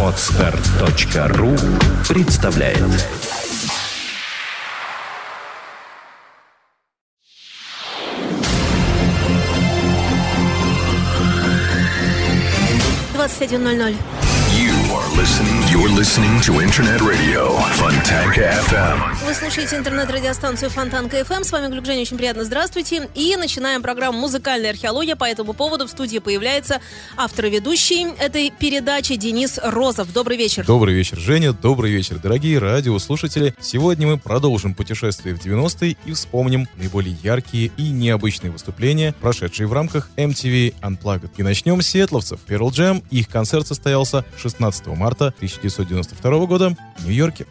Отстар.ру представляет Двадцать один ноль ноль. Listening. You're listening to Internet Radio Fontanka FM. Вы слушаете интернет-радиостанцию Фонтанка FM. С вами Глюк Женя. Очень приятно. Здравствуйте. И начинаем программу «Музыкальная археология». По этому поводу в студии появляется автор и ведущий этой передачи Денис Розов. Добрый вечер. Добрый вечер, Женя. Добрый вечер, дорогие радиослушатели. Сегодня мы продолжим путешествие в 90-е и вспомним наиболее яркие и необычные выступления, прошедшие в рамках MTV Unplugged. И начнем с сиэтловцев. Pearl Jam. Их концерт состоялся 16 марта 1992 года в Нью-Йорке.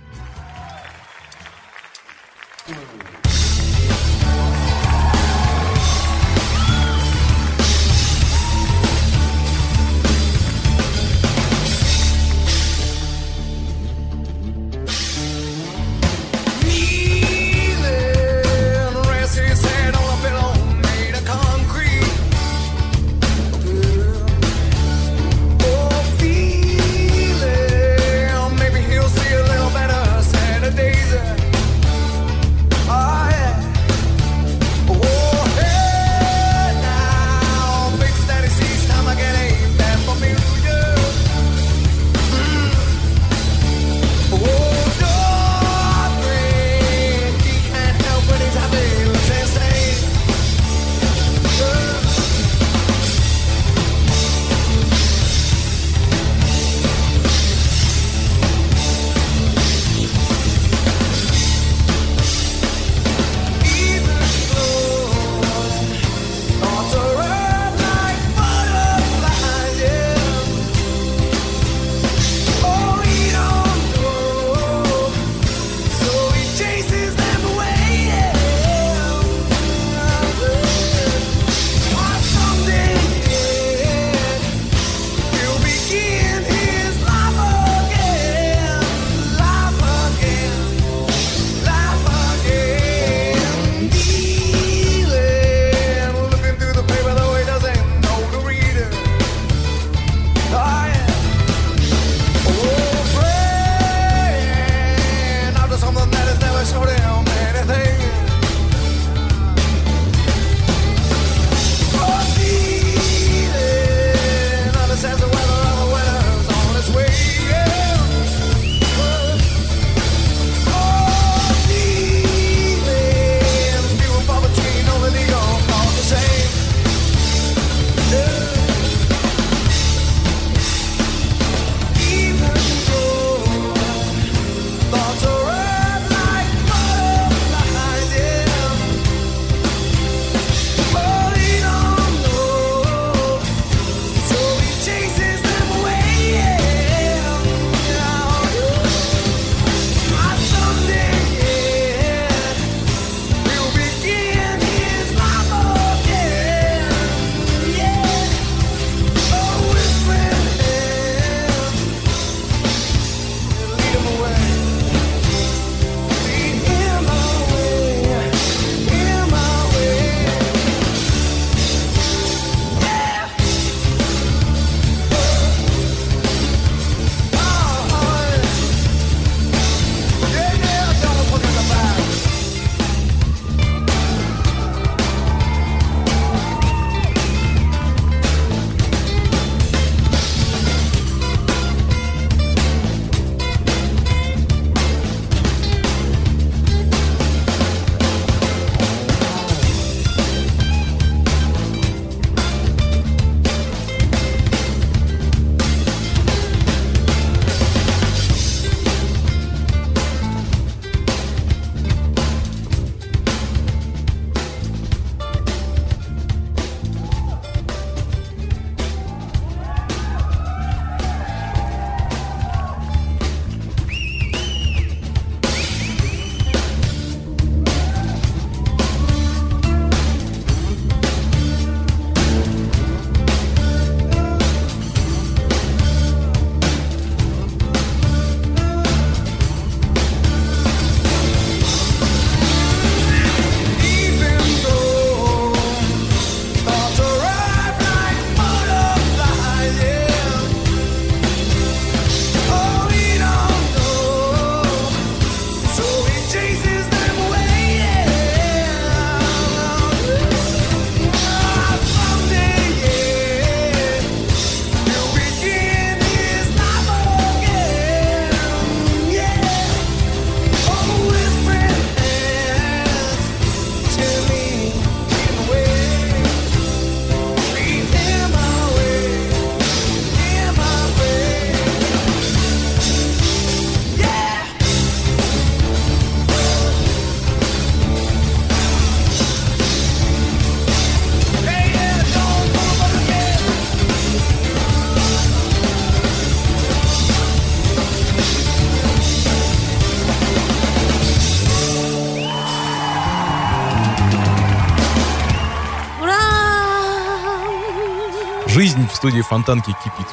Студии Фонтанки кипит.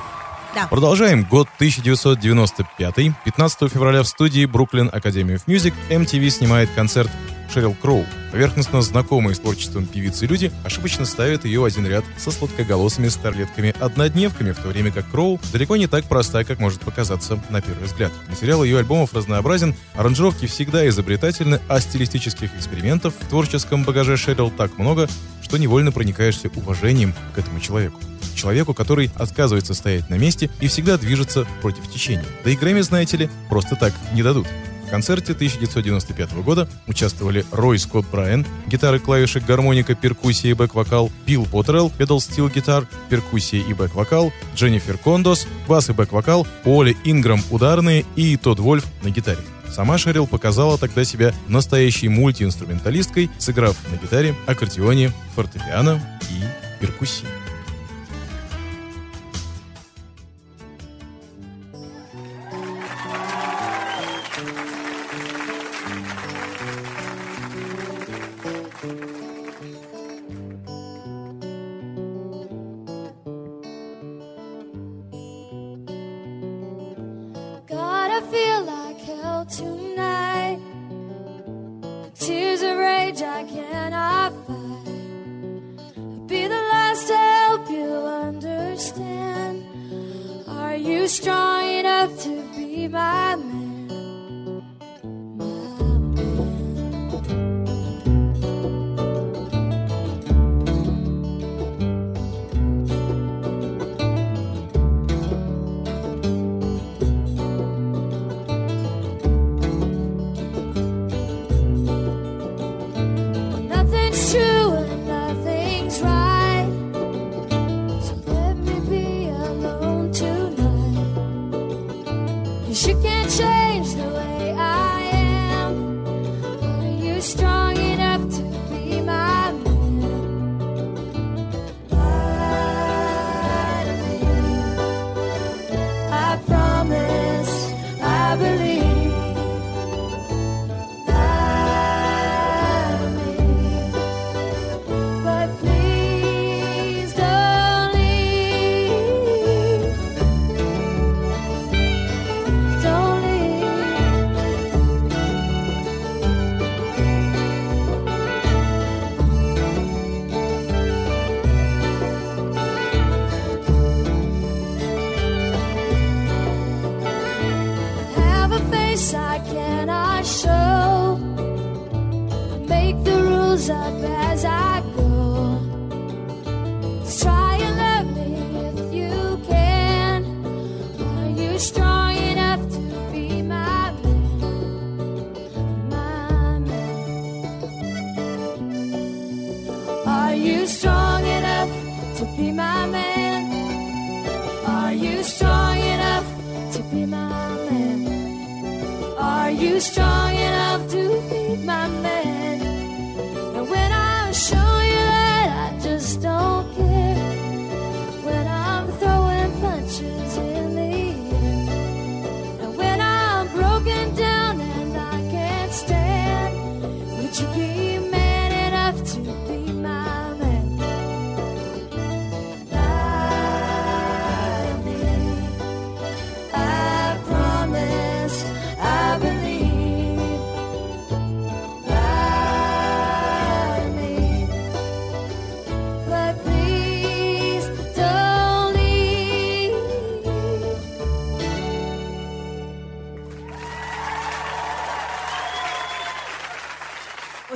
Да. Продолжаем. Год 1995. 15 февраля в студии Brooklyn Academy of Music MTV снимает концерт Шерил Кроу. Поверхностно знакомые с творчеством певицы люди ошибочно ставят ее в один ряд со сладкоголосыми старлетками-однодневками, в то время как Кроу далеко не так проста, как может показаться на первый взгляд. Материал ее альбомов разнообразен, аранжировки всегда изобретательны, а стилистических экспериментов в творческом багаже Шерил так много, что невольно проникаешься уважением к этому человеку. Человеку, который отказывается стоять на месте и всегда движется против течения. Да и Грэмми, знаете ли, просто так не дадут. Концерте 1995 года участвовали Рой Скотт Брайан, гитары, клавиши, гармоника, перкуссия и бэк-вокал, Билл Поттерелл, педал стил гитар, перкуссия и бэк-вокал, Дженнифер Кондос, бас и бэк-вокал, Оли Инграм ударные и Тодд Вольф на гитаре. Сама Шерил показала тогда себя настоящей мультиинструменталисткой, сыграв на гитаре, аккордеоне, фортепиано и перкуссии.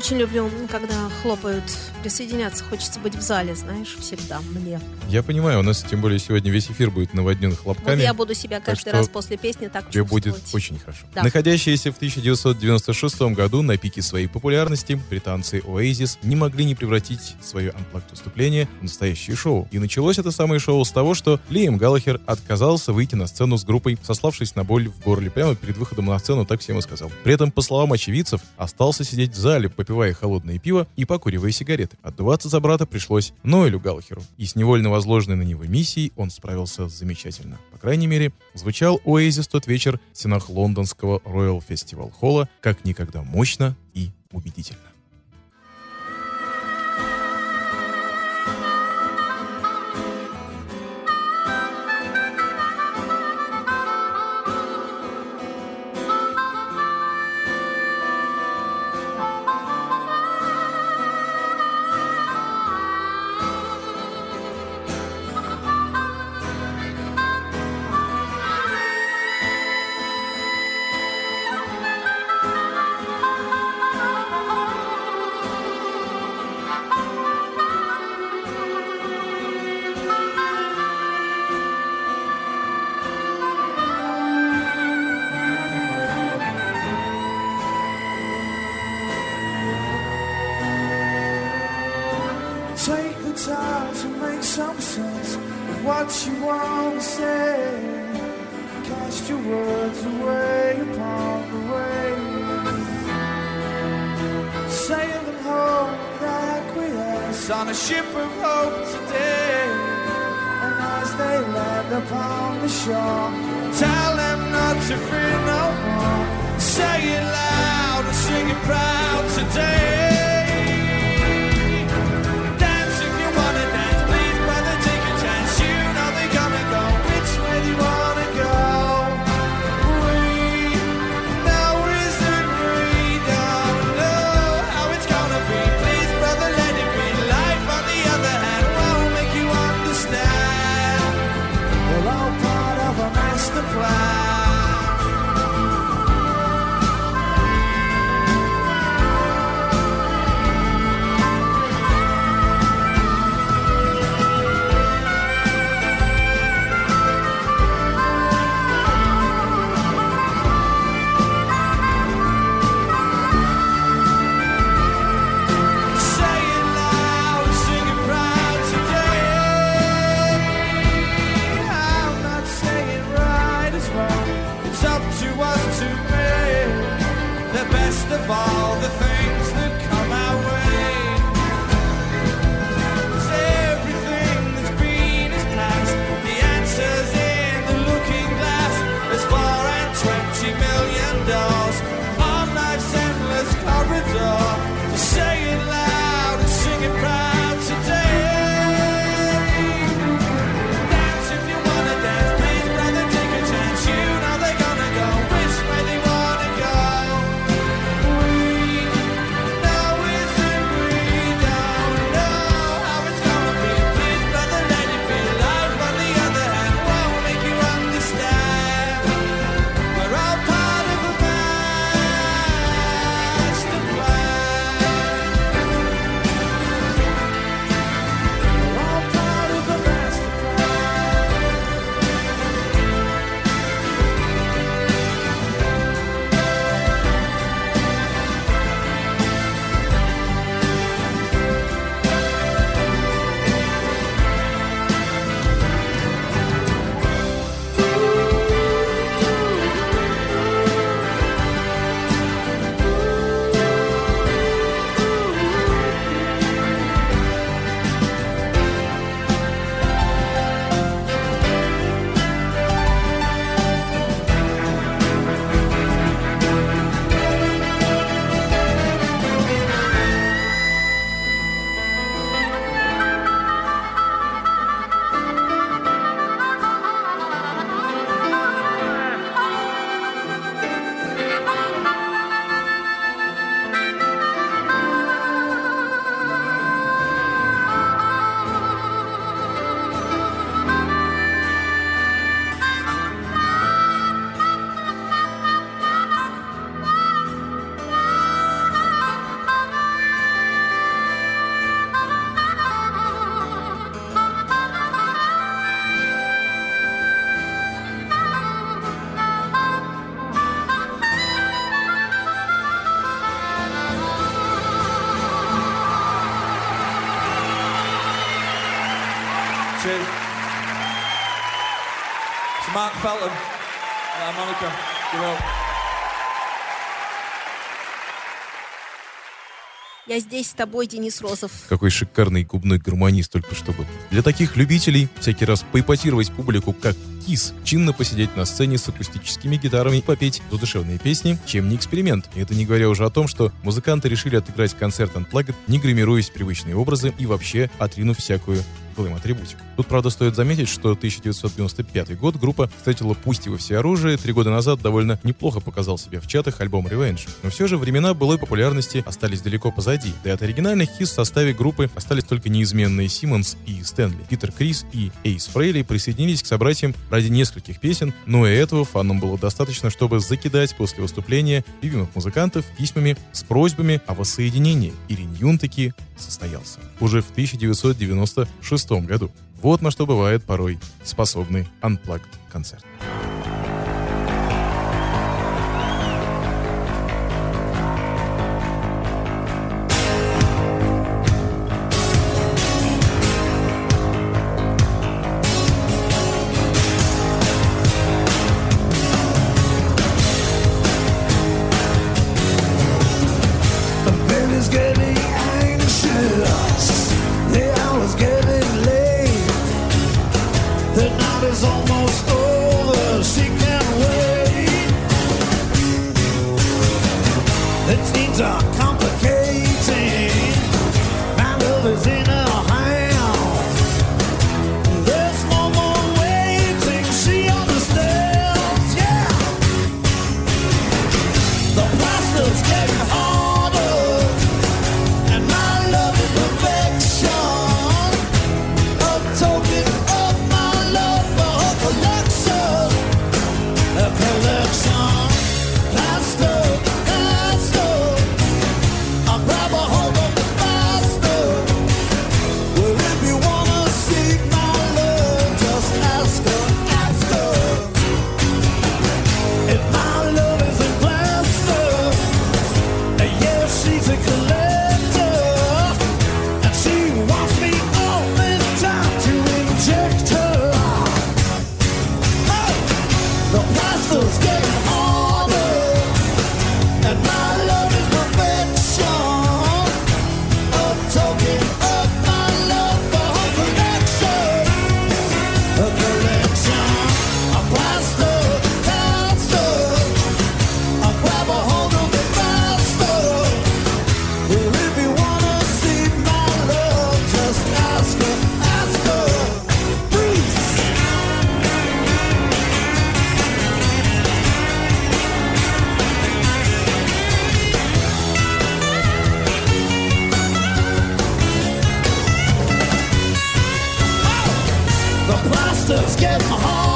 Очень люблю, когда хлопают. Присоединяться хочется быть в зале, знаешь, всегда мне. Я понимаю, у нас тем более сегодня весь эфир будет наводнен Вот хлопками. я буду себя каждый раз после песни так Тебе будет очень хорошо. Да. Находящиеся в 1996 году на пике своей популярности, британцы Oasis не могли не превратить свое анплакт выступление в настоящее шоу. И началось это самое шоу с того, что Лиам Галлахер отказался выйти на сцену с группой, сославшись на боль в горле прямо перед выходом на сцену, так всем и сказал. При этом, по словам очевидцев, остался сидеть в зале, попивая холодное пиво и покуривая сигареты. Отдуваться за брата пришлось Ноэлю Галлахеру. И с невольно возложенной на него миссией он справился замечательно. По крайней мере, звучал Oasis тот вечер в стенах лондонского Royal Festival Холла как никогда мощно и убедительно. Acquiesce on a ship of hope today. And as they land upon the shore, tell them not to fear no more. Say it loud and sing it proud today. Felton, uh, Monica. You're up. Я здесь с тобой, Денис Розов. Какой шикарный губной гармонист только что был. Для таких любителей всякий раз поипотировать публику как кис, чинно посидеть на сцене с акустическими гитарами и попеть задушевные песни, чем не эксперимент. И это не говоря уже о том, что музыканты решили отыграть концерт Unplugged, не гримируясь в привычные образы и вообще отринув всякую глэм-атрибутику. Тут, правда, стоит заметить, что 1995 год группа встретила пусть и во всеоружие, три года назад довольно неплохо показал себя в чатах альбом Revenge. Но все же времена былой популярности остались далеко позади, да и от оригинальных хит в составе группы остались только неизменные Симмонс и Стэнли. Питер Крис и Эйс Фрейли присоединились к собратьям ради нескольких песен, но и этого фанам было достаточно, чтобы закидать после выступления любимых музыкантов письмами с просьбами о воссоединении. И реюнион таки состоялся. Уже в 1996 году. Вот на что бывает порой способный Unplugged концерт. Dot com. Let's get my heart.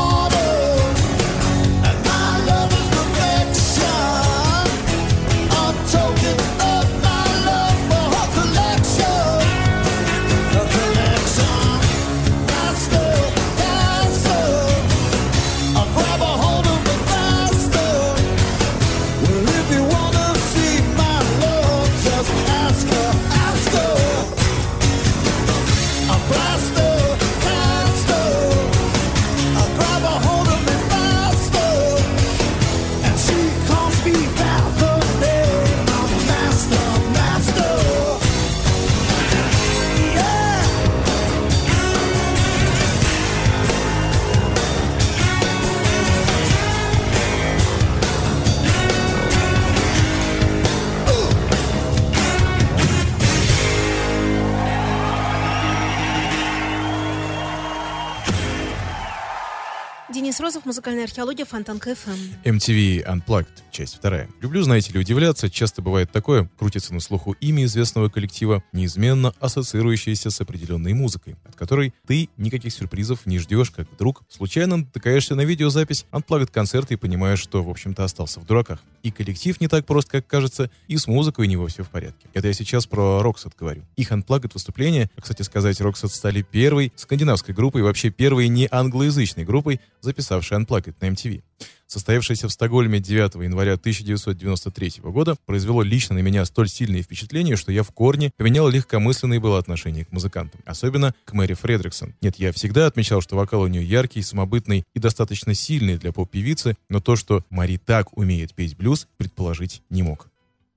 Музыкальная археология, Фонтан КФМ. MTV Unplugged, часть вторая. Люблю, знаете ли, удивляться. Часто бывает такое. Крутится на слуху имя известного коллектива, неизменно ассоциирующееся с определенной музыкой, от которой ты никаких сюрпризов не ждешь, как вдруг случайно натыкаешься на видеозапись Unplugged концерта и понимаешь, что, в общем-то, остался в дураках. И коллектив не так прост, как кажется, и с музыкой у него все в порядке. Это я сейчас про Roxette говорю. Их Unplugged выступление, а, кстати сказать, Roxette стали первой скандинавской группой, вообще первой не англоязычной группой, записавшей Unplugged на MTV. Состоявшееся в Стокгольме 9 января 1993 года произвело лично на меня столь сильное впечатление, что я в корне поменял легкомысленное было отношение к музыкантам. Особенно к Мэри Фредриксон. Нет, я всегда отмечал, что вокал у нее яркий, самобытный и достаточно сильный для поп-певицы, но то, что Мари так умеет петь блюз, предположить не мог.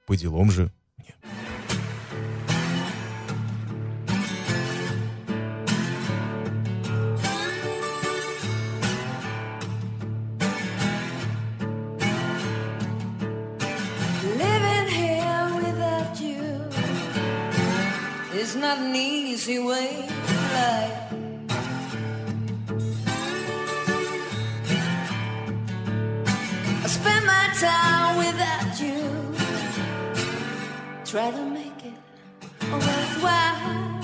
По делам же easy way to life. I spend my time without you. Try to make it worthwhile.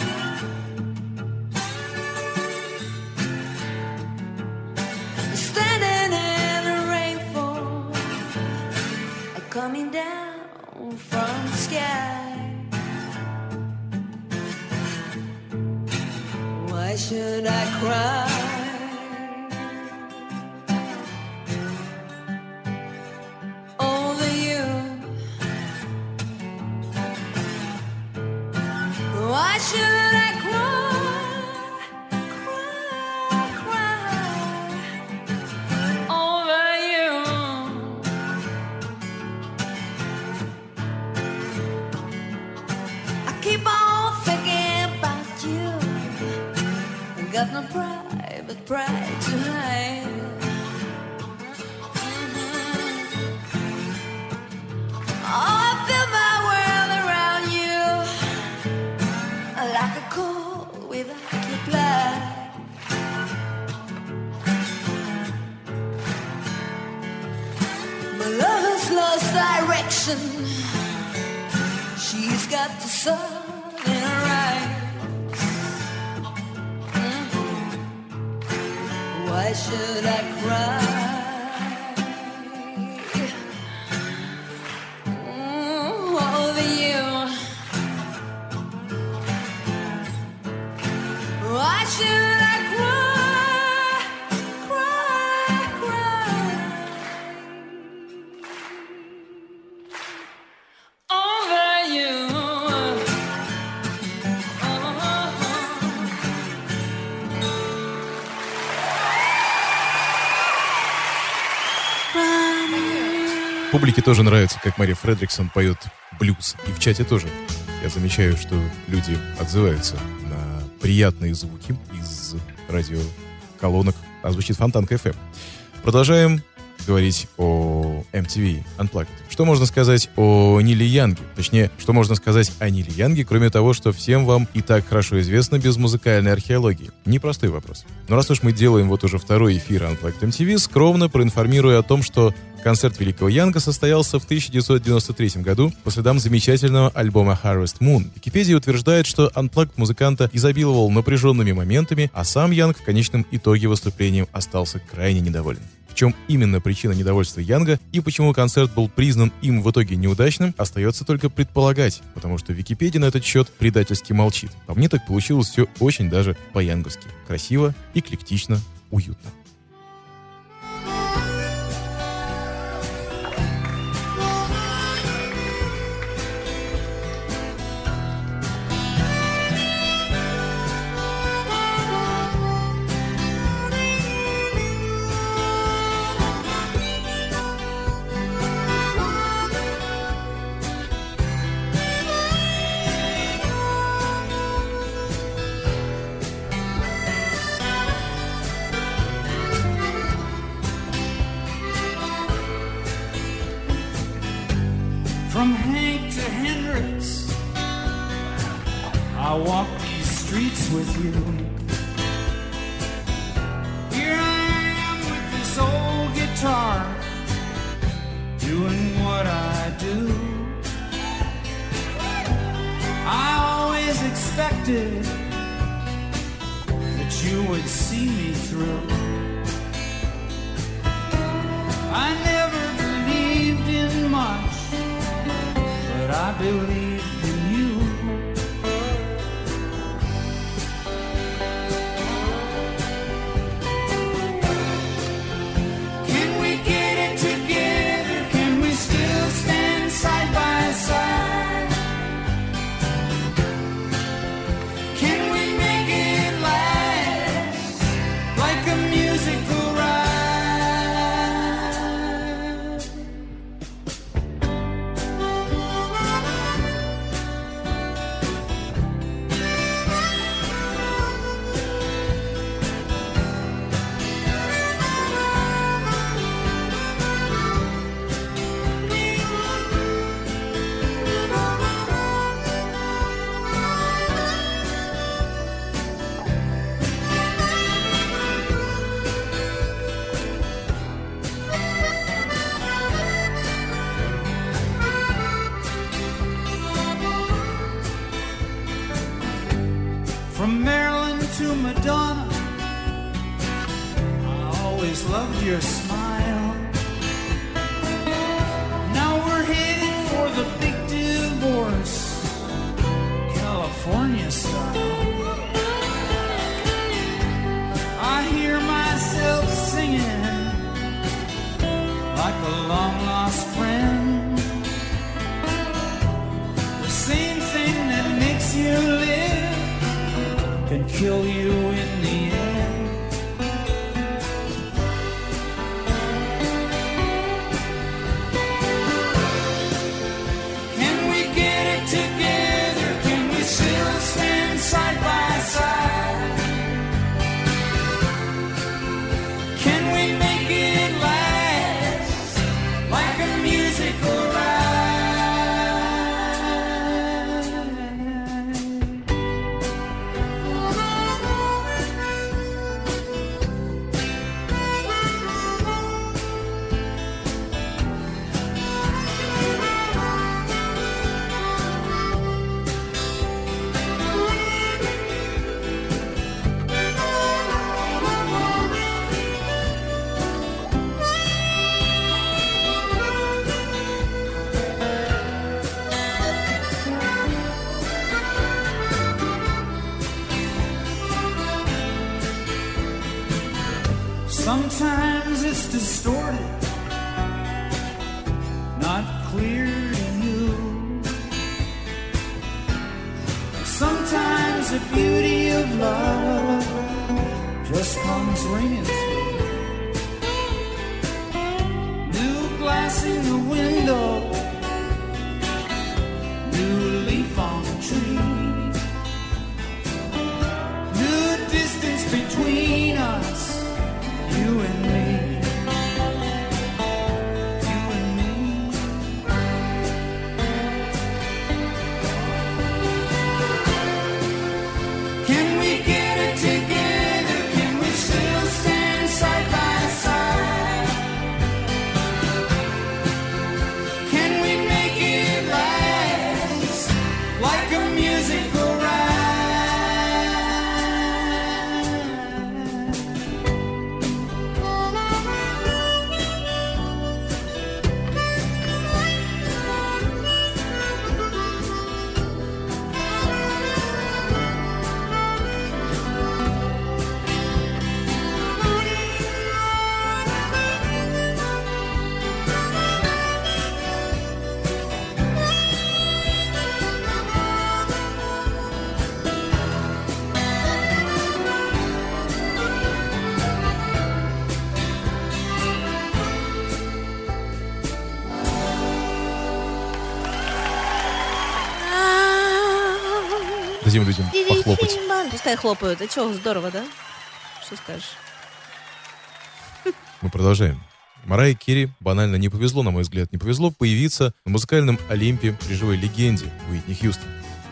Standing in the rainfall coming down from the sky. Should I cry? got no private pride to hide. Uh-huh. Oh, I feel my world around you like a cold without your blood. My love has lost direction. She's got the sun. Публике тоже нравится, как Мария Фредриксон поет блюз. И в чате тоже. Я замечаю, что люди отзываются на приятные звуки из радиоколонок. А звучит Фонтанка FM. Продолжаем говорить о MTV Unplugged. Что можно сказать о Ниле Янге? Точнее, что можно сказать о Ниле Янге, кроме того, что всем вам и так хорошо известно без музыкальной археологии? Непростой вопрос. Но раз уж мы делаем вот уже второй эфир Unplugged MTV, скромно проинформирую о том, что концерт Великого Янга состоялся в 1993 году по следам замечательного альбома Harvest Moon. Википедия утверждает, что Unplugged музыканта изобиловал напряженными моментами, а сам Янг в конечном итоге выступлением остался крайне недоволен. Чем именно причина недовольства Янга и почему концерт был признан им в итоге неудачным, остается только предполагать, потому что Википедия на этот счет предательски молчит. По мне так получилось все очень даже по-янговски. Красиво, эклектично, уютно. Дадим людям похлопать. Пускай хлопают. А что, здорово, да? Что скажешь? Мы продолжаем. Марайе Керри банально не повезло, на мой взгляд, не повезло появиться на музыкальном Олимпе при живой легенде Уитни Хьюстон.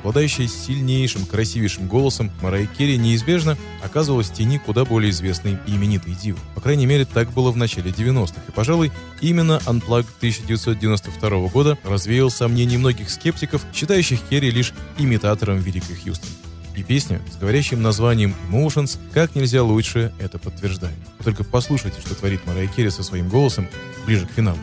Обладающая сильнейшим, красивейшим голосом, Марайя Керри неизбежно оказывалась в тени куда более известной и именитой дивы. По крайней мере, так было в начале 90-х. И, пожалуй, именно Unplugged 1992 года развеял сомнения многих скептиков, считающих Керри лишь имитатором Великой Хьюстон. И песня с говорящим названием Emotions как нельзя лучше это подтверждает. Только послушайте, что творит Марайя Керри со своим голосом ближе к финалу.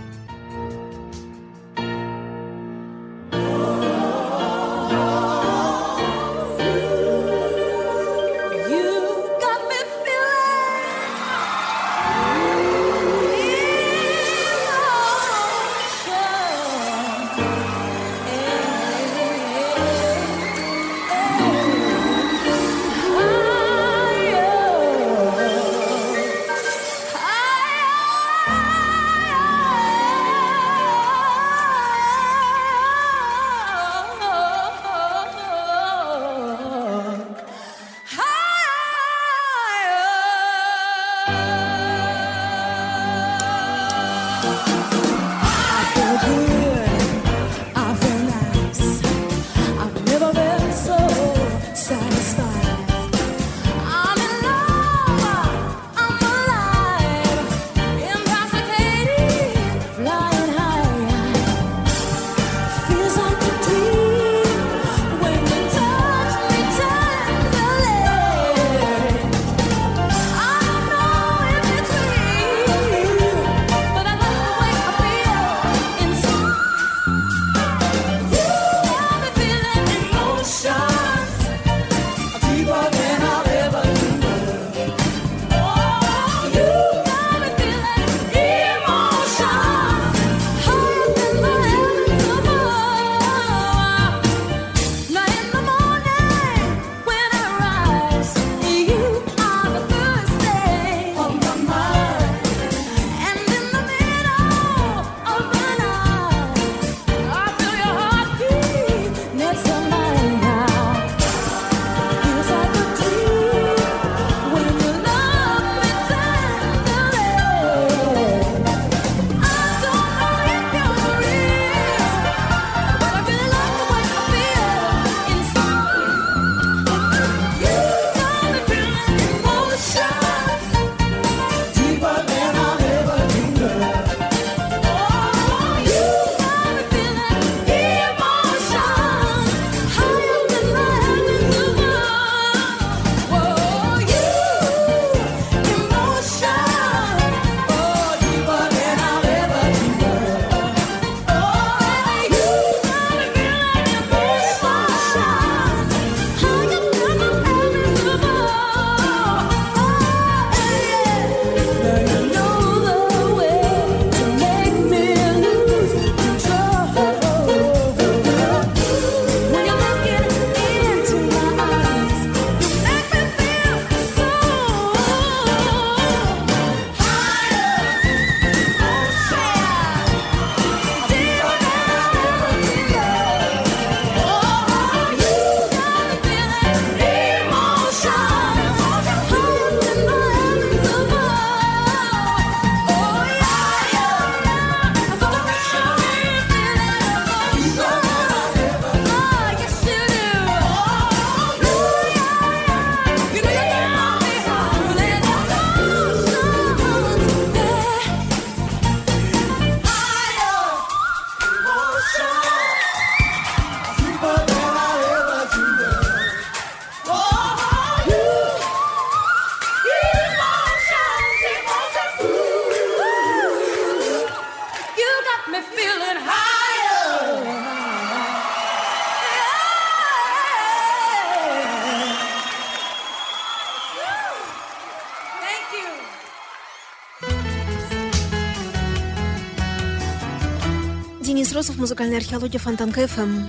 You. Денис Розов, музыкальная археология Фонтанка ФМ.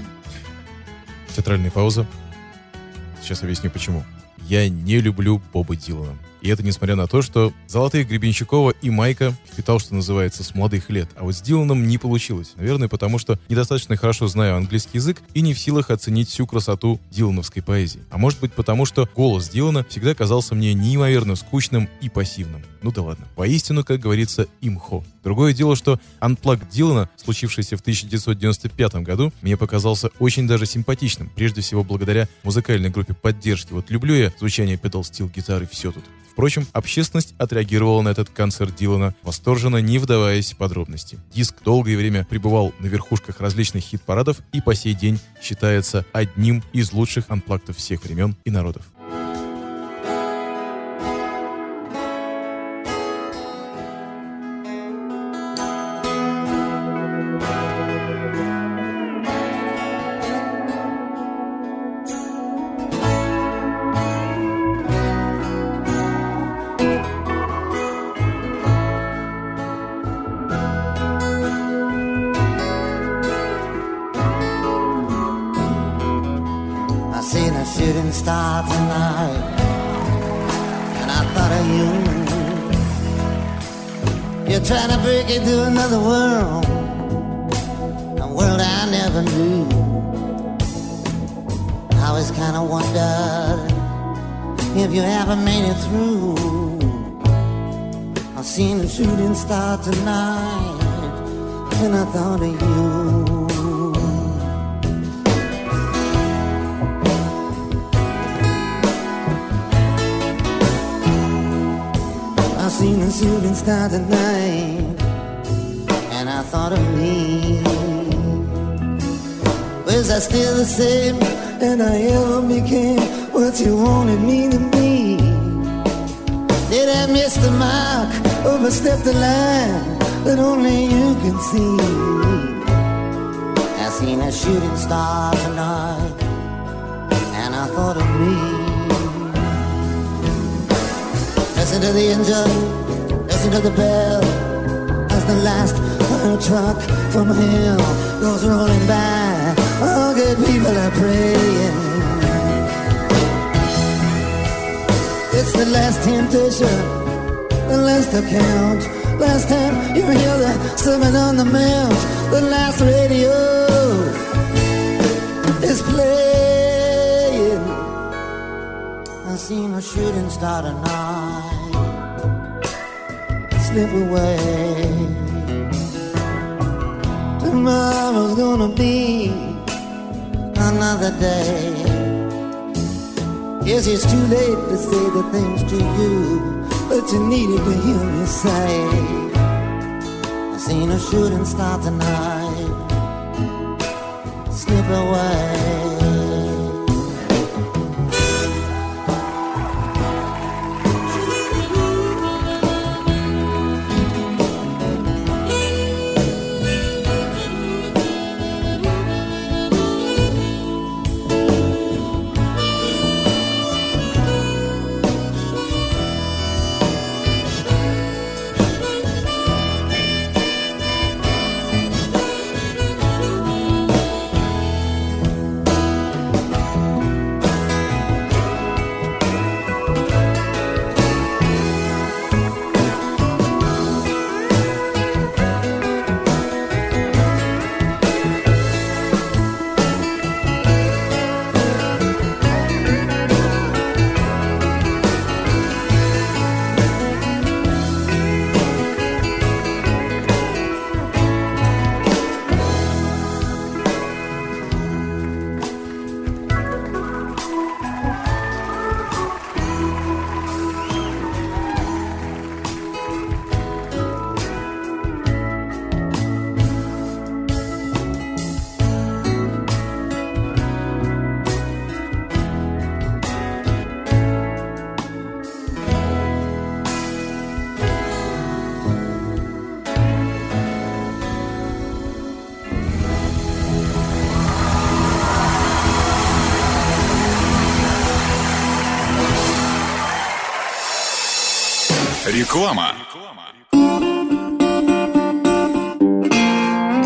Театральная пауза. Сейчас объясню почему. Я не люблю Боба Дилана. И это несмотря на то, что Золотых Гребенщикова и Майка впитал, что называется, с молодых лет. А вот с Диланом не получилось. Наверное, потому что недостаточно хорошо знаю английский язык и не в силах оценить всю красоту дилановской поэзии. А может быть потому, что голос Дилана всегда казался мне неимоверно скучным и пассивным. Ну да ладно. Воистину, как говорится, имхо. Другое дело, что Unplugged Дилана, случившийся в 1995 году, мне показался очень даже симпатичным. Прежде всего, благодаря музыкальной группе поддержки. Вот люблю я звучание педал стил гитары, все тут. Впрочем, общественность отреагировала на этот концерт Дилана восторженно, не вдаваясь в подробности. Диск долгое время пребывал на верхушках различных хит-парадов и по сей день считается одним из лучших анплактов всех времен и народов. Never knew. I always kind of wondered if you ever made it through. I seen a shooting star tonight, and I thought of you. I seen a shooting star tonight, and I thought of me. Was I still the same, and I ever became what you wanted me to be? Did I miss the mark, overstep the line that only you can see? I seen a shooting star tonight, and I thought of me. Listen to the engine, listen to the bell As the last truck from hell goes rolling by People are praying. It's the last temptation, the last account. Last time you hear the sermon on the mount The last radio is playing. I seen a shooting star tonight slip away. Tomorrow's gonna be another day. Yes, it's too late to say the things to you, but you needed to hear me say. I seen a shooting star tonight slip away. Реклама.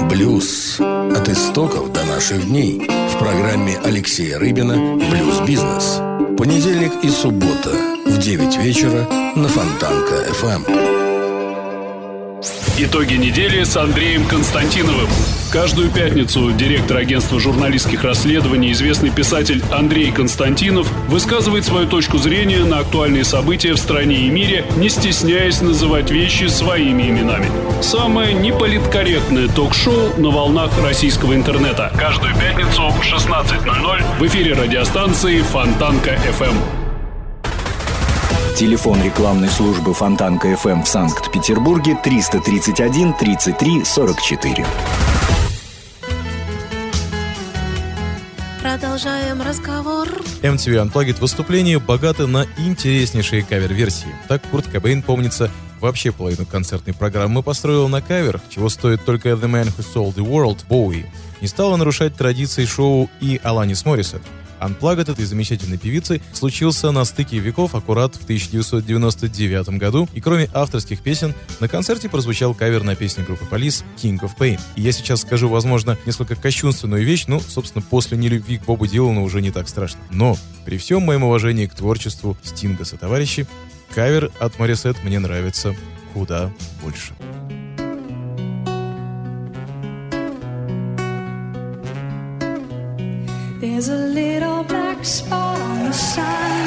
Блюз. От истоков до наших дней. В программе Алексея Рыбина «Блюз-бизнес». Понедельник и суббота в 9 вечера на Фонтанка. ФМ. Итоги недели с Андреем Константиновым. Каждую пятницу директор агентства журналистских расследований, известный писатель Андрей Константинов высказывает свою точку зрения на актуальные события в стране и мире, не стесняясь называть вещи своими именами. Самое неполиткорректное ток-шоу на волнах российского интернета. Каждую пятницу в 16.00 в эфире радиостанции Фонтанка Эм». FM. Телефон рекламной службы Фонтанка FM в Санкт-Петербурге 331 33 44. Продолжаем разговор. MTV Unplugged выступление богато на интереснейшие кавер-версии. Так Курт Кобейн, помнится, вообще половину концертной программы построил на каверах, чего стоит только The Man Who Sold the World, Боуи. Не стала нарушать традиции шоу и Аланис Моррисет. Unplugged этой замечательной певицы случился на стыке веков аккурат в 1999 году, и кроме авторских песен, на концерте прозвучал кавер на песню группы Police «King of Pain». И я сейчас скажу, возможно, несколько кощунственную вещь, ну, собственно, после нелюбви к Бобу Дилану уже не так страшно. Но при всем моем уважении к творчеству Стинга товарищи, кавер от Морисет мне нравится куда больше. There's a little black spot on the sun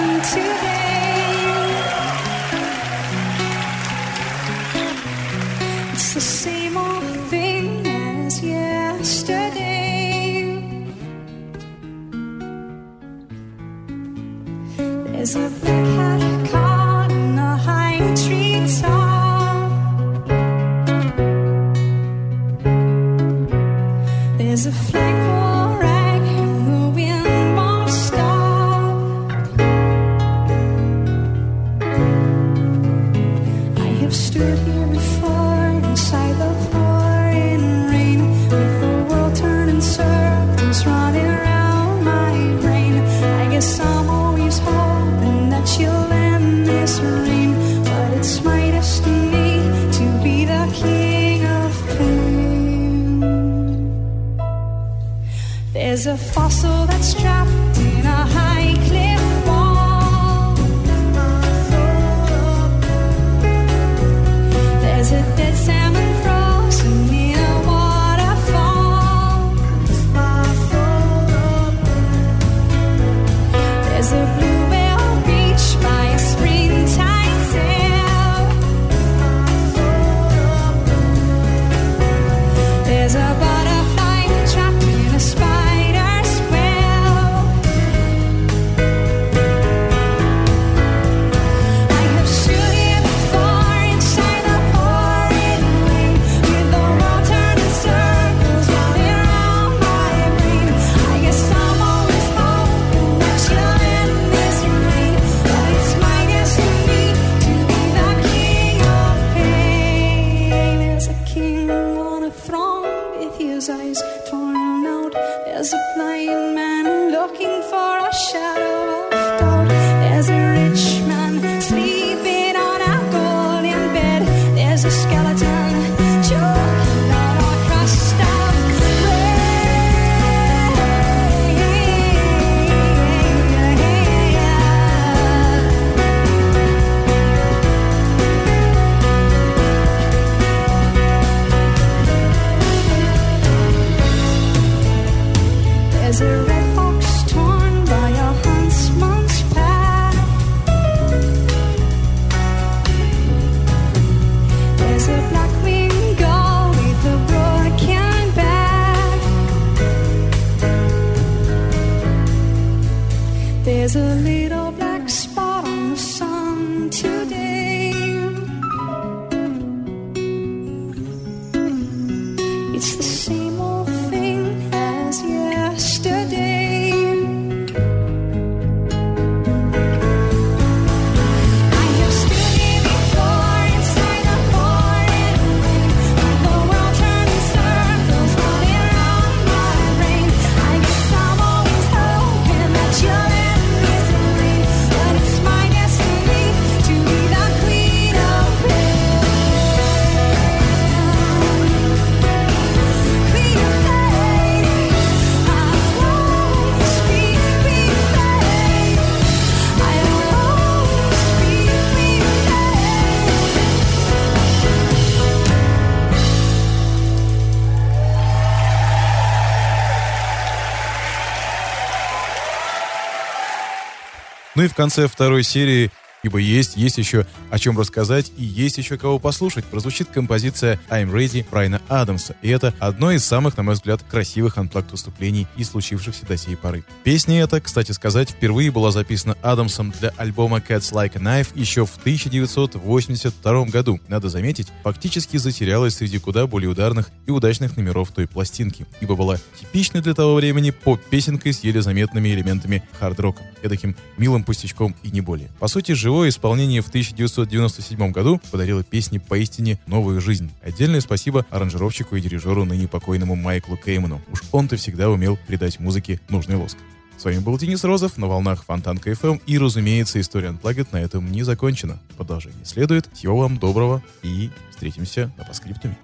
Ну и в конце второй серии Ибо есть, есть еще о чем рассказать и есть еще кого послушать. Прозвучит композиция I'm Ready Брайана Адамса. И это одно из самых, на мой взгляд, красивых анплакт выступлений и случившихся до сей поры. Песня эта, кстати сказать, впервые была записана Адамсом для альбома Cats Like a Knife еще в 1982 году. Надо заметить, фактически затерялась среди куда более ударных и удачных номеров той пластинки, ибо была типичной для того времени поп-песенкой с еле заметными элементами хард-рока, таким милым пустячком и не более. По сути, живое исполнение в 1997 году подарило песне поистине новую жизнь. Отдельное спасибо аранжировщику и дирижеру ныне покойному Майклу Кейману. Уж он-то всегда умел придать музыке нужный лоск. С вами был Денис Розов на волнах Фонтанка FM. И, разумеется, история Unplugged на этом не закончена. Продолжение следует. Всего вам доброго и встретимся на паскриптуме.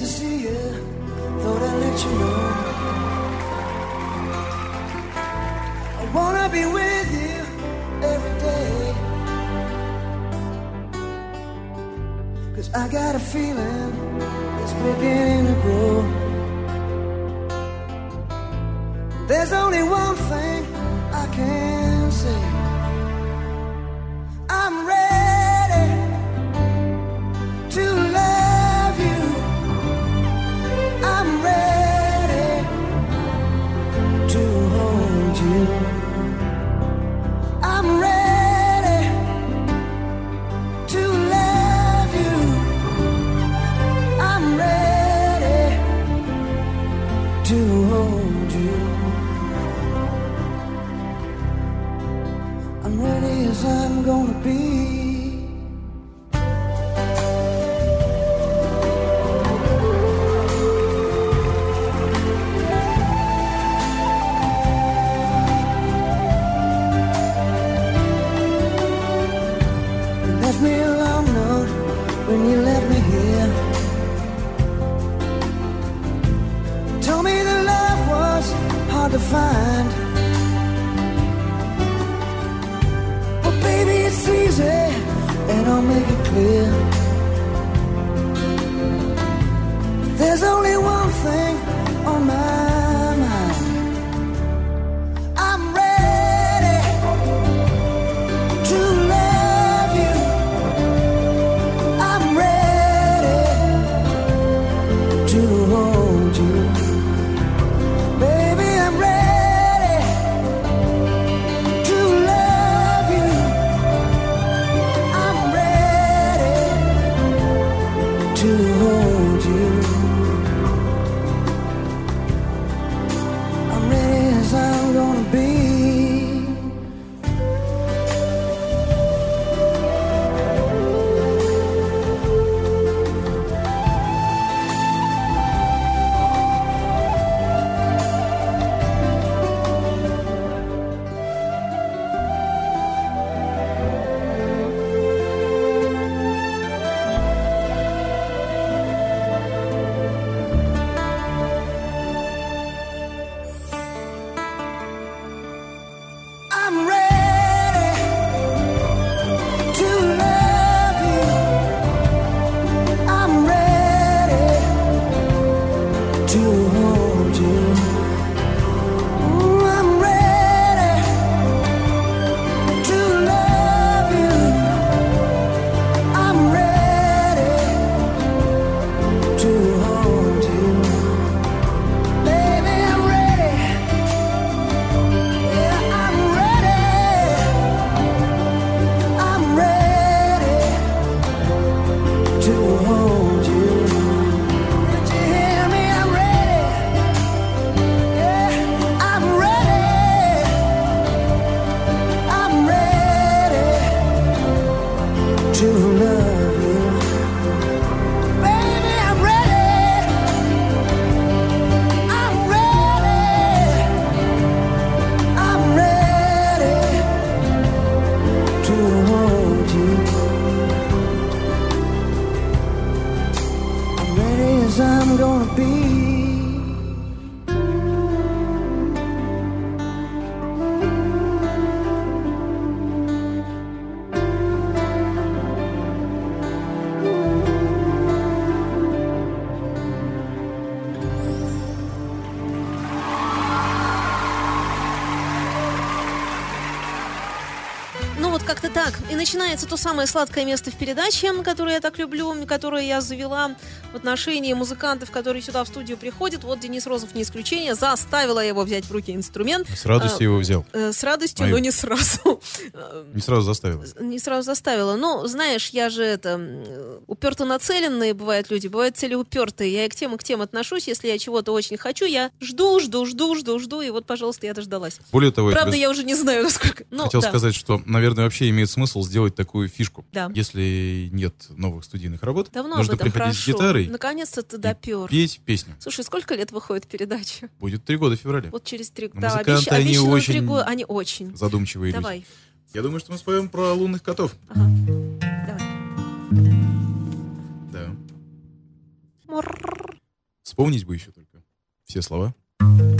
To see you, thought I'd let you know. I wanna be with you every day. Cause I got a feeling it's beginning to grow. There's only one thing I can say. Be. Начинается то самое сладкое место в передаче, которое я так люблю, которое я завела в отношении музыкантов, которые сюда в студию приходят. Вот Денис Розов не исключение. Заставила его взять в руки инструмент. С радостью его взял. Э, С радостью, Мою. но не сразу. Не сразу заставил. Не сразу заставила. Ну, знаешь, я же это уперто нацеленные бывают люди, бывают целеупертые. Я и к тем, и к тем отношусь. Если я чего-то очень хочу, я жду, жду, жду, жду, жду. И вот, пожалуйста, я дождалась. Более того, я Правда, тебе я уже не знаю, насколько. Ну, хотел да. сказать, что, наверное, вообще имеет смысл сделать такую фишку. Да. Если нет новых студийных работ, Давно нужно об этом приходить прошу. с гитарой Наконец-то ты допер. петь песню. Слушай, сколько лет выходит передача? Будет три года в феврале. Вот через три Но Да, музыканты, обещ- они очень три года. Они очень. Задумчивые люди. Давай. Я думаю, что мы споем про лунных котов. Ага. Давай. Да. Вспомнить бы еще только все слова. Тише,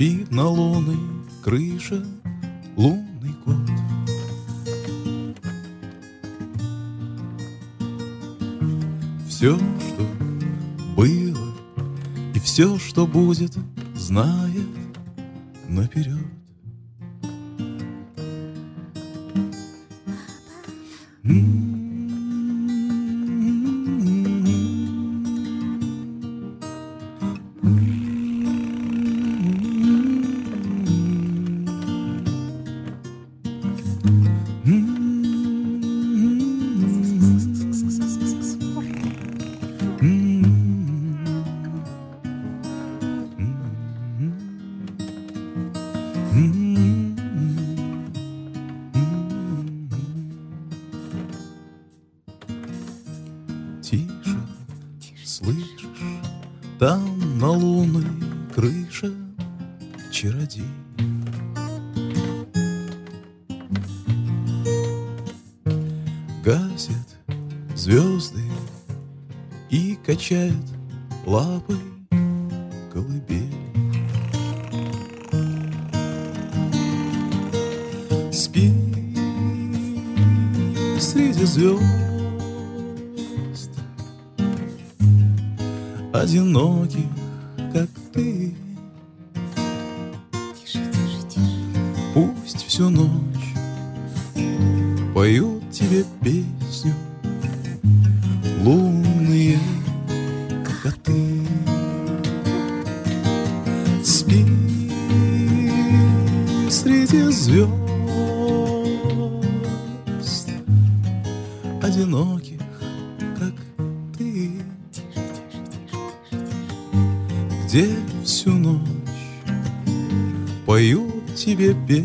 спит на лунной крыше лунный кот. Все, что было, и все, что будет, знает наперед. Одиноких, как ты. Пусть всю ночь поют тебе песню тебе